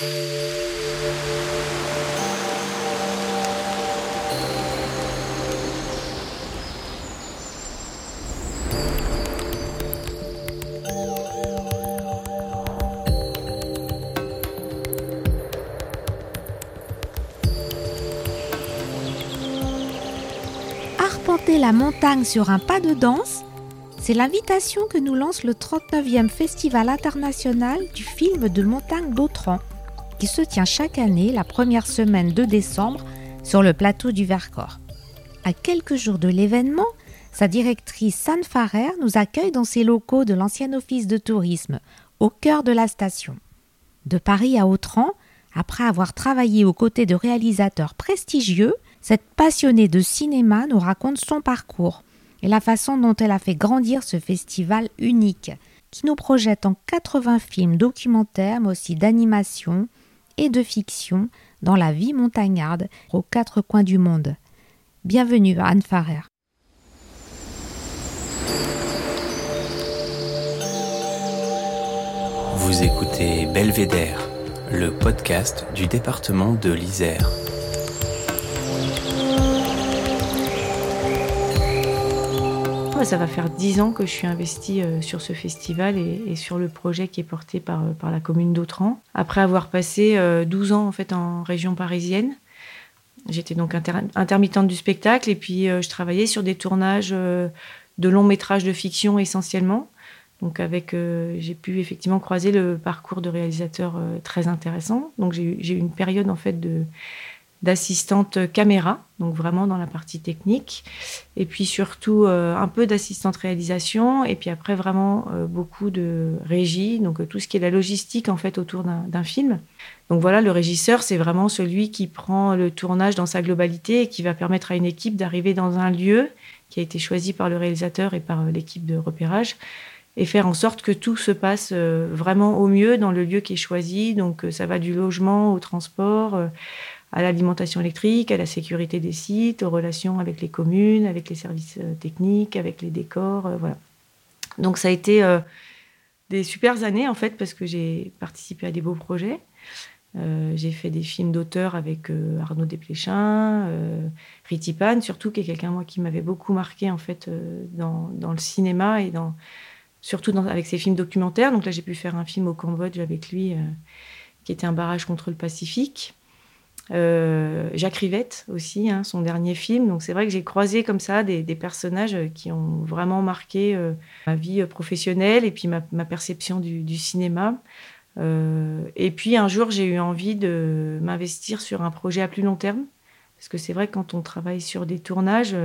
Arpenter la montagne sur un pas de danse, c'est l'invitation que nous lance le 39e Festival international du film de montagne d'Autran, qui se tient chaque année la première semaine de décembre sur le plateau du Vercors. À quelques jours de l'événement, sa directrice San Farrer nous accueille dans ses locaux de l'ancien office de tourisme, au cœur de la station. De Paris à Autran, après avoir travaillé aux côtés de réalisateurs prestigieux, cette passionnée de cinéma nous raconte son parcours et la façon dont elle a fait grandir ce festival unique, qui nous projette en 80 films documentaires, mais aussi d'animation et de fiction dans la vie montagnarde aux quatre coins du monde. Bienvenue à Anne Farrer. Vous écoutez Belvédère, le podcast du département de l'Isère. Ça va faire dix ans que je suis investie euh, sur ce festival et, sur le projet qui est porté par, euh, la commune d'Autran. Après avoir passé 12 euh, ans en fait en région parisienne, j'étais donc intermittente du spectacle et puis je travaillais sur des tournages de longs métrages de fiction essentiellement. Donc avec, j'ai pu effectivement croiser le parcours de réalisateurs très intéressant. Donc j'ai eu une période en fait de d'assistante caméra, donc vraiment dans la partie technique, et puis surtout euh, un peu d'assistante réalisation, et puis après vraiment euh, beaucoup de régie, donc euh, tout ce qui est la logistique en fait autour d'un film. Donc voilà, le régisseur, c'est vraiment celui qui prend le tournage dans sa globalité et qui va permettre à une équipe d'arriver dans un lieu qui a été choisi par le réalisateur et par l'équipe de repérage et faire en sorte que tout se passe vraiment au mieux dans le lieu qui est choisi. Donc ça va du logement au transport à l'alimentation électrique, à la sécurité des sites, aux relations avec les communes, avec les services euh, techniques, avec les décors, euh, voilà. Donc ça a été euh, des super années en fait parce que j'ai participé à des beaux projets. j'ai fait des films d'auteur avec Arnaud Desplechin, Ritipan, surtout qui est quelqu'un moi qui m'avait beaucoup marqué en fait dans, dans, le cinéma et dans surtout dans, avec ses films documentaires. Donc là j'ai pu faire un film au Cambodge avec lui qui était un barrage contre le Pacifique. Euh, Jacques Rivette aussi, hein, son dernier film. Donc c'est vrai que j'ai croisé comme ça des, personnages qui ont vraiment marqué euh, ma vie professionnelle et puis ma, perception du, cinéma. Euh, et puis un jour, j'ai eu envie de m'investir sur un projet à plus long terme. Parce que c'est vrai quand on travaille sur des tournages,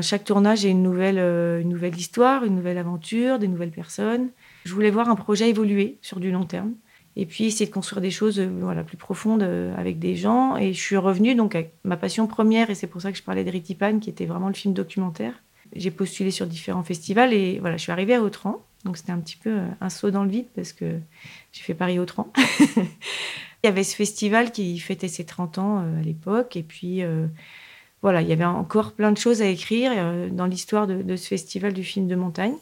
chaque tournage est une nouvelle, une nouvelle histoire, une nouvelle aventure, des nouvelles personnes. Je voulais voir un projet évoluer sur du long terme et puis essayer de construire des choses euh, voilà, plus profondes euh, avec des gens. Et je suis revenue donc avec ma passion première, et c'est pour ça que je parlais de Ritipan, qui était vraiment le film documentaire. J'ai postulé sur différents festivals et voilà, je suis arrivée à Autran. Donc c'était un petit peu euh, un saut dans le vide parce que j'ai fait Paris-Autran. il y avait ce festival qui fêtait ses 30 ans à l'époque. Et puis voilà, il y avait encore plein de choses à écrire dans l'histoire de ce festival du film de montagne.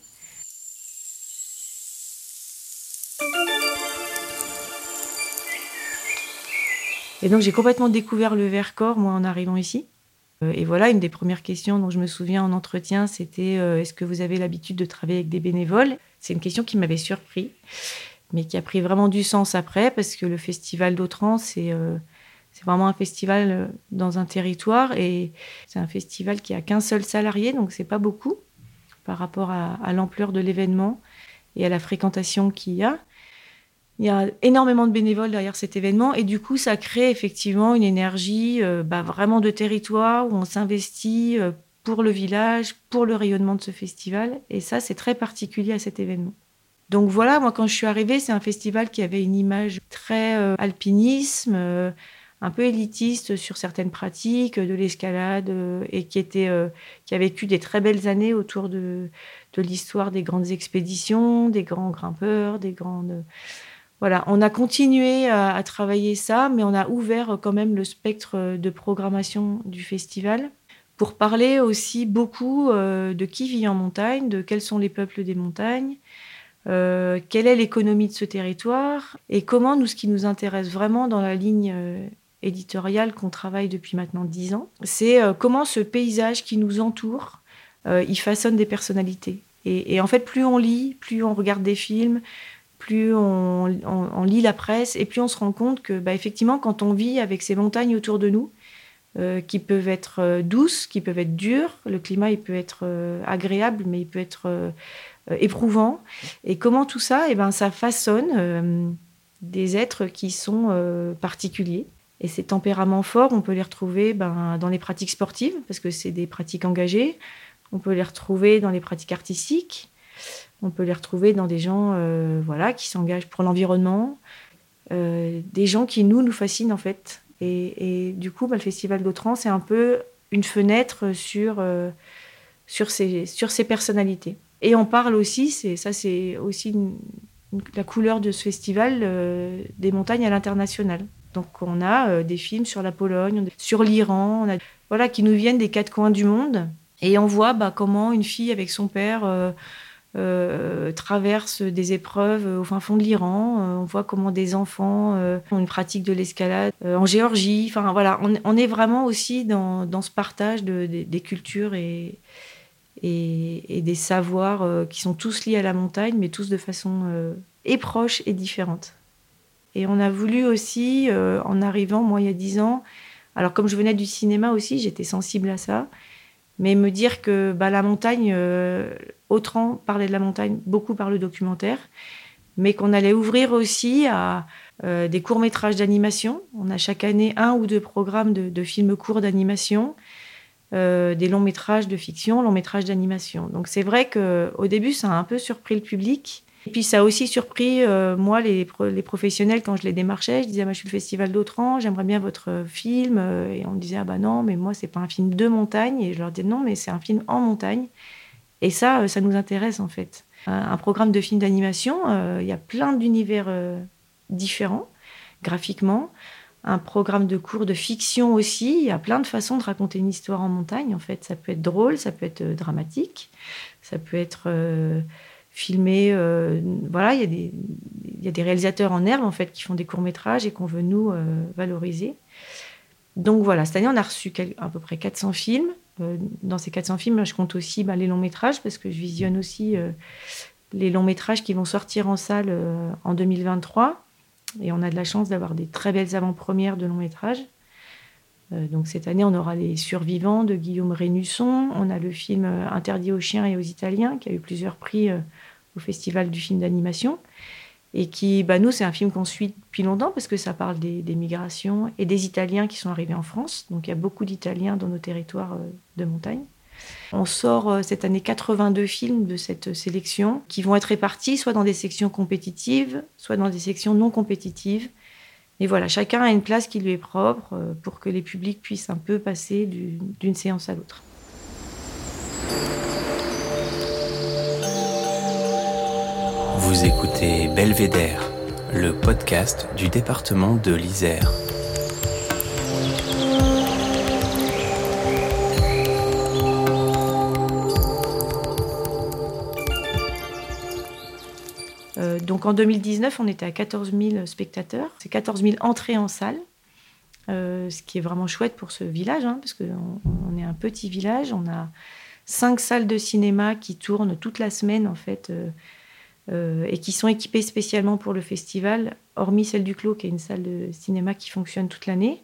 Et donc j'ai complètement découvert le Vercors, moi, en arrivant ici. Euh, et voilà, une des premières questions dont je me souviens en entretien, c'était euh, est-ce que vous avez l'habitude de travailler avec des bénévoles? C'est une question qui m'avait surpris, mais qui a pris vraiment du sens après, parce que le festival d'Autran, c'est euh, vraiment un festival dans un territoire, et c'est un festival qui a qu'un seul salarié, donc c'est pas beaucoup par rapport à, à l'ampleur de l'événement et à la fréquentation qu'il y a. Il y a énormément de bénévoles derrière cet événement et du coup, ça crée effectivement une énergie euh, bah, vraiment de territoire où on s'investit euh, pour le village, pour le rayonnement de ce festival. Et ça, c'est très particulier à cet événement. Donc voilà, moi, quand je suis arrivée, c'est un festival qui avait une image très euh, alpinisme, un peu élitiste sur certaines pratiques de l'escalade et qui, était, qui a vécu des très belles années autour de, de l'histoire des grandes expéditions, des grands grimpeurs, des grandes voilà, on a continué à, travailler ça, mais on a ouvert quand même le spectre de programmation du festival pour parler aussi beaucoup euh, de qui vit en montagne, de quels sont les peuples des montagnes, quelle est l'économie de ce territoire et comment nous, ce qui nous intéresse vraiment dans la ligne éditoriale qu'on travaille depuis maintenant dix ans, c'est comment ce paysage qui nous entoure, il façonne des personnalités. Et, en fait, plus on lit, plus on regarde des films, plus on, lit la presse, et plus on se rend compte que, bah, effectivement, quand on vit avec ces montagnes autour de nous, euh, qui peuvent être euh, douces, qui peuvent être dures, le climat il peut être euh, agréable, mais il peut être éprouvant. Et comment tout ça, eh ben, ça façonne des êtres qui sont particuliers. Et ces tempéraments forts, on peut les retrouver ben, dans les pratiques sportives, parce que c'est des pratiques engagées. On peut les retrouver dans les pratiques artistiques. On peut les retrouver dans des gens euh, voilà, qui s'engagent pour l'environnement. Euh, des gens qui, nous, nous fascinent, en fait. Et, du coup, bah, le Festival d'Autran, c'est un peu une fenêtre sur, euh, sur, ces, sur ces personnalités. Et on parle aussi, c'est, ça c'est aussi la couleur de ce festival, des montagnes à l'international. Donc on a des films sur la Pologne, sur l'Iran, voilà, qui nous viennent des quatre coins du monde et on voit bah, comment une fille avec son père euh, euh, traverse des épreuves au fin fond de l'Iran. Euh, on voit comment des enfants ont une pratique de l'escalade en Géorgie. Enfin voilà, on, est vraiment aussi dans, ce partage des cultures et, et, des savoirs qui sont tous liés à la montagne, mais tous de façon et proche et différente. Et on a voulu aussi, en arrivant, moi il y a dix ans, alors comme je venais du cinéma aussi, j'étais sensible à ça. Mais me dire que bah, la montagne, euh, Autran parlait de la montagne beaucoup par le documentaire, mais qu'on allait ouvrir aussi à euh, des courts-métrages d'animation. On a chaque année un ou deux programmes de, films courts d'animation, euh, des longs-métrages de fiction, longs-métrages d'animation. Donc c'est vrai qu'au début, ça a un peu surpris le public. Et puis ça a aussi surpris, euh, moi, les, professionnels, quand je les démarchais. Je disais, moi, je suis le Festival d'Autran, j'aimerais bien votre film. Euh, et on me disait, ah bah non, mais moi, c'est pas un film de montagne. Et je leur disais, non, mais c'est un film en montagne. Et ça, euh, ça nous intéresse, en fait. Un, programme de film d'animation, il y a plein d'univers différents, graphiquement. Un programme de cours de fiction aussi, il y a plein de façons de raconter une histoire en montagne, en fait. Ça peut être drôle, ça peut être dramatique, ça peut être filmer. Euh, voilà, il y, a des, réalisateurs en herbe en fait qui font des courts métrages et qu'on veut nous euh, valoriser. Donc voilà, cette année on a reçu à peu près 400 films. Euh, dans ces 400 films, je compte aussi bah, les longs métrages parce que je visionne aussi les longs métrages qui vont sortir en salle en 2023. Et on a de la chance d'avoir des très belles avant-premières de longs métrages. donc cette année, on aura Les Survivants de Guillaume Rénusson. On a le film Interdit aux chiens et aux Italiens qui a eu plusieurs prix au Festival du film d'animation. Et qui, bah, nous, c'est un film qu'on suit depuis longtemps parce que ça parle des, migrations et des Italiens qui sont arrivés en France. Donc il y a beaucoup d'Italiens dans nos territoires euh, de montagne. On sort euh, cette année 82 films de cette sélection qui vont être répartis soit dans des sections compétitives, soit dans des sections non compétitives. Et voilà, chacun a une place qui lui est propre euh, pour que les publics puissent un peu passer d'une séance à l'autre. Vous écoutez Belvédère, le podcast du département de l'Isère. Euh, donc en 2019, on était à 14 000 spectateurs. C'est 14 000 entrées en salle, euh, ce qui est vraiment chouette pour ce village, hein, parce qu'on on est un petit village. On a cinq salles de cinéma qui tournent toute la semaine, en fait, euh, euh, et qui sont équipées spécialement pour le festival, hormis celle du Clos, qui est une salle de cinéma qui fonctionne toute l'année.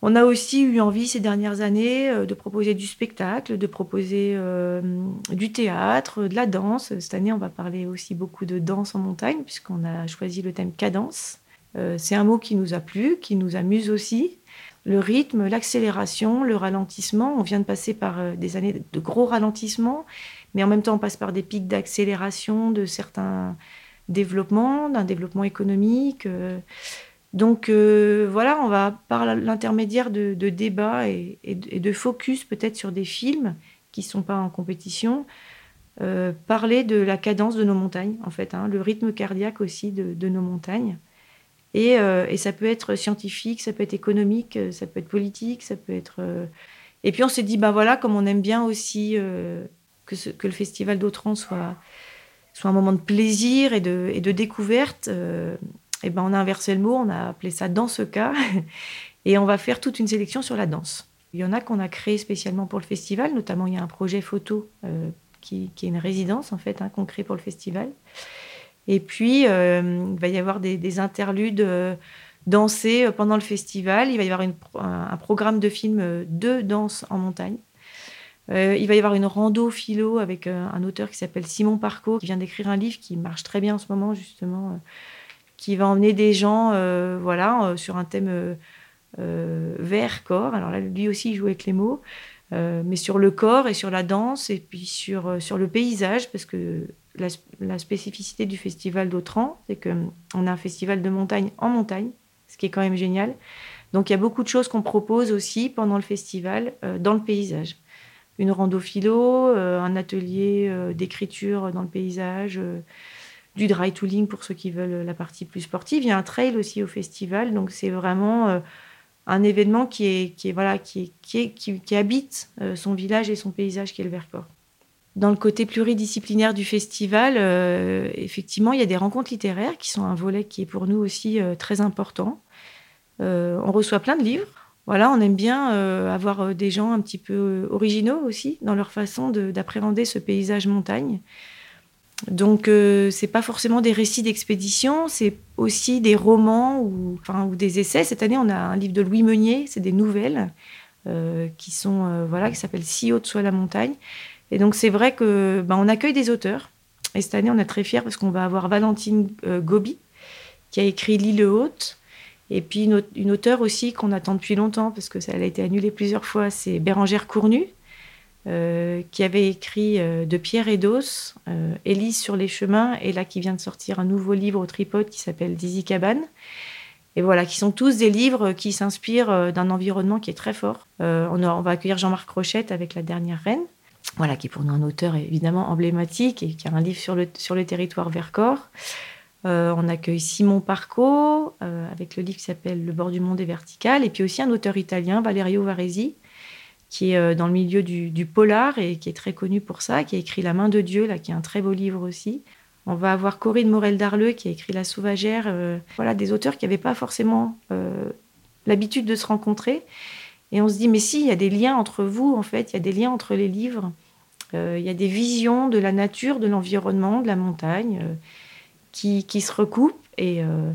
On a aussi eu envie ces dernières années euh, de proposer du spectacle, de proposer euh, du théâtre, de la danse. Cette année, on va parler aussi beaucoup de danse en montagne, puisqu'on a choisi le thème cadence. c'est un mot qui nous a plu, qui nous amuse aussi. Le rythme, l'accélération, le ralentissement. On vient de passer par des années de gros ralentissements mais en même temps, on passe par des pics d'accélération de certains développements, d'un développement économique. Euh. Donc euh, voilà, on va par l'intermédiaire de, débats et, de focus peut-être sur des films qui ne sont pas en compétition, euh, parler de la cadence de nos montagnes, en fait, hein, le rythme cardiaque aussi de, nos montagnes. Et, ça peut être scientifique, ça peut être économique, ça peut être politique, ça peut être... Et puis on s'est dit, ben voilà, comme on aime bien aussi que, le festival d'Autran soit, un moment de plaisir et de, découverte, et ben on a inversé le mot, on a appelé ça dans ce cas, et on va faire toute une sélection sur la danse. Il y en a qu'on a créé spécialement pour le festival, notamment il y a un projet photo qui, est une résidence en fait hein, qu'on crée pour le festival. Et puis il va y avoir des, des interludes dansés pendant le festival. Il va y avoir un, programme de films de danse en montagne. Euh, il va y avoir une rando philo avec euh, un auteur qui s'appelle Simon Parco, qui vient d'écrire un livre qui marche très bien en ce moment, justement, euh, qui va emmener des gens voilà, sur un thème vert-corps. Alors là, lui aussi, il joue avec les mots, mais sur le corps et sur la danse, et puis sur, le paysage, parce que la, la spécificité du festival d'Autran, c'est qu'on a un festival de montagne en montagne, ce qui est quand même génial. Donc il y a beaucoup de choses qu'on propose aussi pendant le festival dans le paysage une rando philo, euh, un atelier euh, d'écriture dans le paysage, euh, du dry tooling pour ceux qui veulent la partie plus sportive. Il y a un trail aussi au festival, donc c'est vraiment un événement qui est, qui est voilà qui, qui, qui, habite son village et son paysage qui est le Vercors. Dans le côté pluridisciplinaire du festival, effectivement, il y a des rencontres littéraires qui sont un volet qui est pour nous aussi très important. on reçoit plein de livres voilà, on aime bien euh, avoir euh, des gens un petit peu euh, originaux aussi dans leur façon d'appréhender ce paysage montagne. Donc, ce c'est pas forcément des récits d'expédition, c'est aussi des romans ou, enfin, ou des essais. Cette année, on a un livre de Louis Meunier, c'est des nouvelles qui sont voilà, qui s'appelle Si haute soit la montagne. Et donc, c'est vrai que ben, on accueille des auteurs. Et cette année, on est très fiers parce qu'on va avoir Valentine Gobi qui a écrit L'île haute. Et puis une, une auteure aussi qu'on attend depuis longtemps, parce que ça a été annulé plusieurs fois, c'est Bérangère Cournu, euh, qui avait écrit euh, De pierre et d'os, euh, Élise sur les chemins, et là qui vient de sortir un nouveau livre au tripode qui s'appelle Dizzy Cabane. Et voilà, qui sont tous des livres qui s'inspirent d'un environnement qui est très fort. On, on, va accueillir Jean-Marc Rochette avec La Dernière Reine, voilà, qui est pour nous un auteur évidemment emblématique et qui a un livre sur le, sur le territoire Vercors. Euh, on accueille Simon Parco euh, avec le livre qui s'appelle Le bord du monde est vertical. Et puis aussi un auteur italien, Valerio Varesi, qui est euh, dans le milieu du, polar et qui est très connu pour ça, qui a écrit La main de Dieu, là, qui est un très beau livre aussi. On va avoir Corinne Morel-Darleux qui a écrit La sauvagère. voilà, des auteurs qui n'avaient pas forcément l'habitude de se rencontrer. Et on se dit, mais si, il y a des liens entre vous, en fait, il y a des liens entre les livres. Il y a des visions de la nature, de l'environnement, de la montagne qui, se recoupent. Et, euh,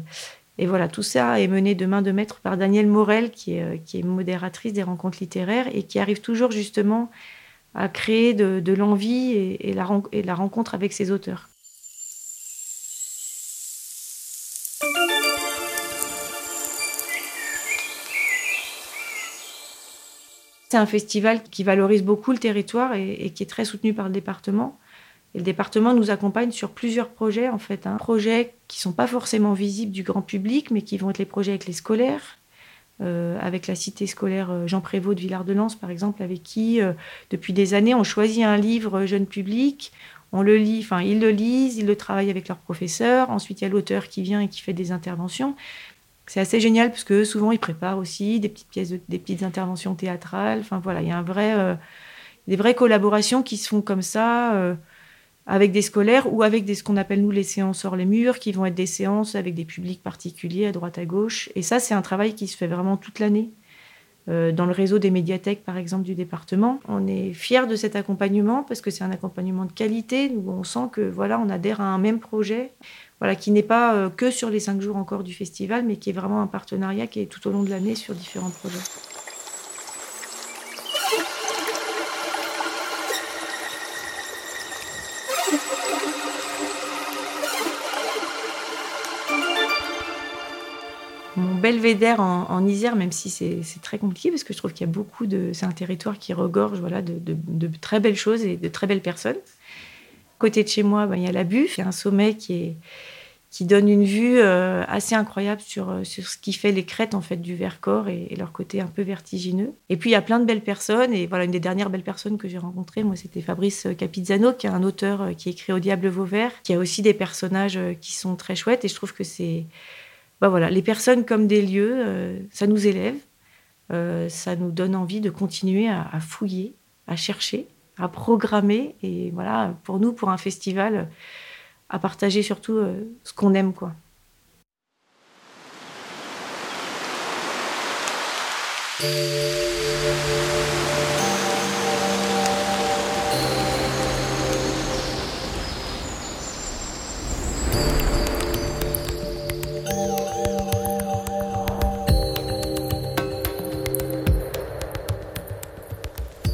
et, voilà, tout ça est mené de main de maître par Danielle Morel, qui est, euh, modératrice des rencontres littéraires et qui arrive toujours justement à créer de, l'envie et, la, et la rencontre avec ses auteurs. C'est un festival qui valorise beaucoup le territoire et, qui est très soutenu par le département. Et le département nous accompagne sur plusieurs projets, en fait. Hein. Projets qui ne sont pas forcément visibles du grand public, mais qui vont être les projets avec les scolaires, euh, avec la cité scolaire euh, Jean Prévost de Villard-de-Lans, par exemple, avec qui, euh, depuis des années, on choisit un livre jeune public, on le lit, enfin, ils le lisent, ils le travaillent avec leurs professeurs. Ensuite, il y a l'auteur qui vient et qui fait des interventions. C'est assez génial parce que souvent, ils préparent aussi des petites pièces, des petites interventions théâtrales. Enfin, voilà, il y a des vraies collaborations qui se font comme ça avec des scolaires ou avec des, ce qu'on appelle nous les séances hors les murs, qui vont être des séances avec des publics particuliers à droite à gauche. Et ça, c'est un travail qui se fait vraiment toute l'année. Euh, dans le réseau des médiathèques, par exemple, du département. On est fiers de cet accompagnement parce que c'est un accompagnement de qualité où on sent que voilà, on adhère à un même projet, voilà, qui n'est pas euh, que sur les cinq jours encore du festival, mais qui est vraiment un partenariat qui est tout au long de l'année sur différents projets. Belvédère en, Isère, même si c'est très compliqué, parce que je trouve qu'il y a beaucoup de. C'est un territoire qui regorge voilà, de, très belles choses et de très belles personnes. Côté de chez moi, ben, il y a la Buff, il y a un sommet qui, donne une vue euh, assez incroyable sur, euh, sur ce qui fait les crêtes en du Vercors et, et, leur côté un peu vertigineux. Et puis il y a plein de belles personnes, et voilà, une des dernières belles personnes que j'ai rencontrées, moi, c'était Fabrice Capizzano, qui est un auteur euh, qui écrit Au Diable Vauvert, qui a aussi des personnages qui sont très chouettes, et je trouve que c'est bah voilà, les personnes comme des lieux, euh, ça nous élève, euh, ça nous donne envie de continuer à, fouiller, à chercher, à programmer. Et voilà, pour nous, pour un festival, à partager surtout ce qu'on aime.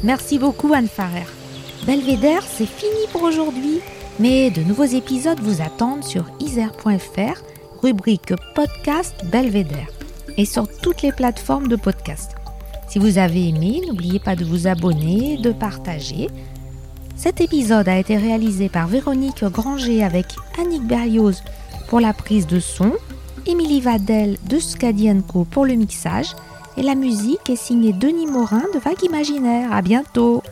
Merci beaucoup Anne Farrer. Belvédère, c'est fini pour aujourd'hui, mais de nouveaux épisodes vous attendent sur isère.fr, rubrique podcast Belvédère, et sur toutes les plateformes de podcast. Si vous avez aimé, n'oubliez pas de vous abonner, de partager. Cet épisode a été réalisé par Véronique Granger avec Annick Berlioz pour la prise de son, Émilie Vadel de Scadienco pour le mixage et la musique est signée Denis Morin de Vague Imaginaire. À bientôt!